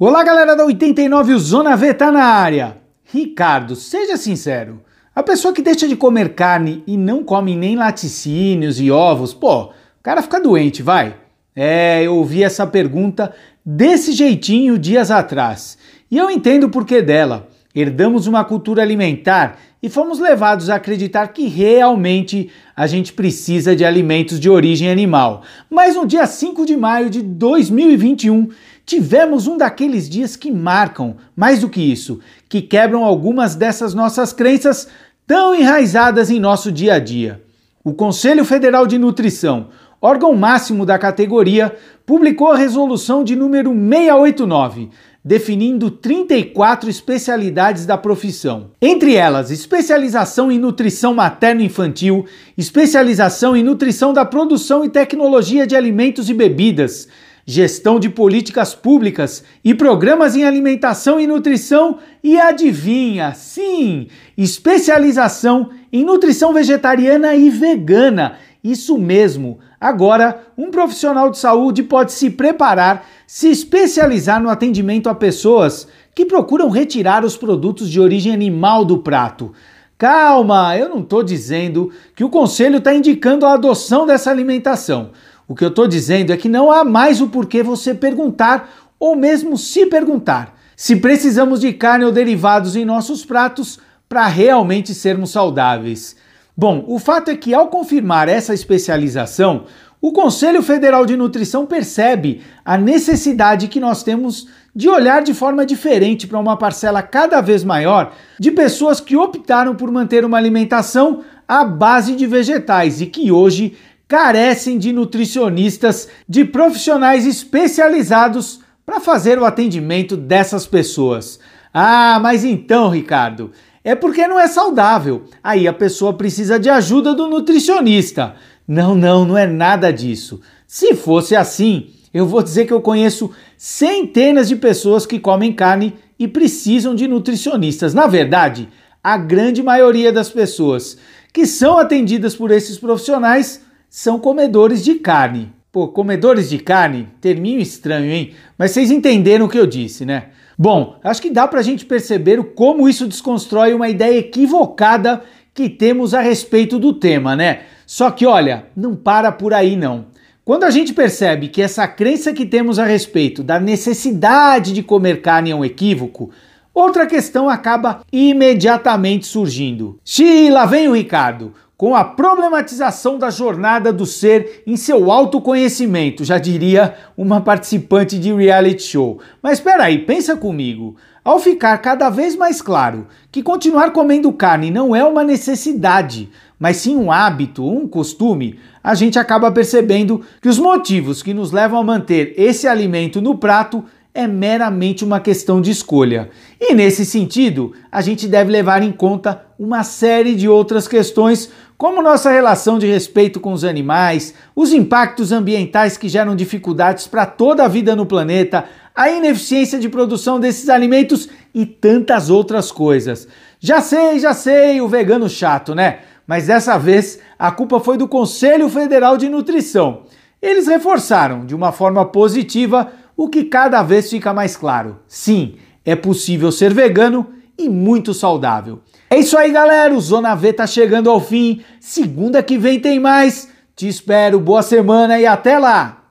Olá, galera da 89, o Zona V tá na área. Ricardo, seja sincero. A pessoa que deixa de comer carne e não come nem laticínios e ovos, pô, o cara fica doente, vai. É, eu ouvi essa pergunta desse jeitinho dias atrás. E eu entendo o porquê dela. Herdamos uma cultura alimentar e fomos levados a acreditar que realmente a gente precisa de alimentos de origem animal. Mas no dia 5 de maio de 2021, tivemos um daqueles dias que marcam, mais do que isso, que quebram algumas dessas nossas crenças tão enraizadas em nosso dia a dia. O Conselho Federal de Nutrição, órgão máximo da categoria, publicou a resolução de número 689, definindo 34 especialidades da profissão. Entre elas, especialização em nutrição materno-infantil, especialização em nutrição da produção e tecnologia de alimentos e bebidas, gestão de políticas públicas e programas em alimentação e nutrição e adivinha, sim, especialização em nutrição vegetariana e vegana. Isso mesmo. Agora, um profissional de saúde pode se preparar, se especializar no atendimento a pessoas que procuram retirar os produtos de origem animal do prato. Calma, eu não estou dizendo que o conselho está indicando a adoção dessa alimentação. O que eu estou dizendo é que não há mais o porquê você perguntar ou mesmo se perguntar se precisamos de carne ou derivados em nossos pratos para realmente sermos saudáveis. Bom, o fato é que ao confirmar essa especialização, o Conselho Federal de Nutrição percebe a necessidade que nós temos de olhar de forma diferente para uma parcela cada vez maior de pessoas que optaram por manter uma alimentação à base de vegetais e que hoje carecem de nutricionistas, de profissionais especializados para fazer o atendimento dessas pessoas. Ah, mas então, Ricardo, é porque não é saudável. Aí a pessoa precisa de ajuda do nutricionista. Não, não, não é nada disso. Se fosse assim, eu vou dizer que eu conheço centenas de pessoas que comem carne e precisam de nutricionistas. Na verdade, a grande maioria das pessoas que são atendidas por esses profissionais são comedores de carne. Pô, comedores de carne? Terminho estranho, hein? Mas vocês entenderam o que eu disse, né? Bom, acho que dá pra gente perceber como isso desconstrói uma ideia equivocada que temos a respeito do tema, né? Só que olha, não para por aí não. Quando a gente percebe que essa crença que temos a respeito da necessidade de comer carne é um equívoco, outra questão acaba imediatamente surgindo. Xiii, lá vem o Ricardo com a problematização da jornada do ser em seu autoconhecimento, já diria uma participante de reality show. Mas espera aí, pensa comigo. Ao ficar cada vez mais claro que continuar comendo carne não é uma necessidade, mas sim um hábito, um costume, a gente acaba percebendo que os motivos que nos levam a manter esse alimento no prato é meramente uma questão de escolha. E nesse sentido, a gente deve levar em conta uma série de outras questões, como nossa relação de respeito com os animais, os impactos ambientais que geram dificuldades para toda a vida no planeta, a ineficiência de produção desses alimentos e tantas outras coisas. Já sei, já sei, o vegano chato, né? Mas dessa vez a culpa foi do Conselho Federal de Nutrição. Eles reforçaram de uma forma positiva o que cada vez fica mais claro. Sim, é possível ser vegano e muito saudável. É isso aí, galera. O Zona V tá chegando ao fim. Segunda que vem tem mais. Te espero. Boa semana e até lá.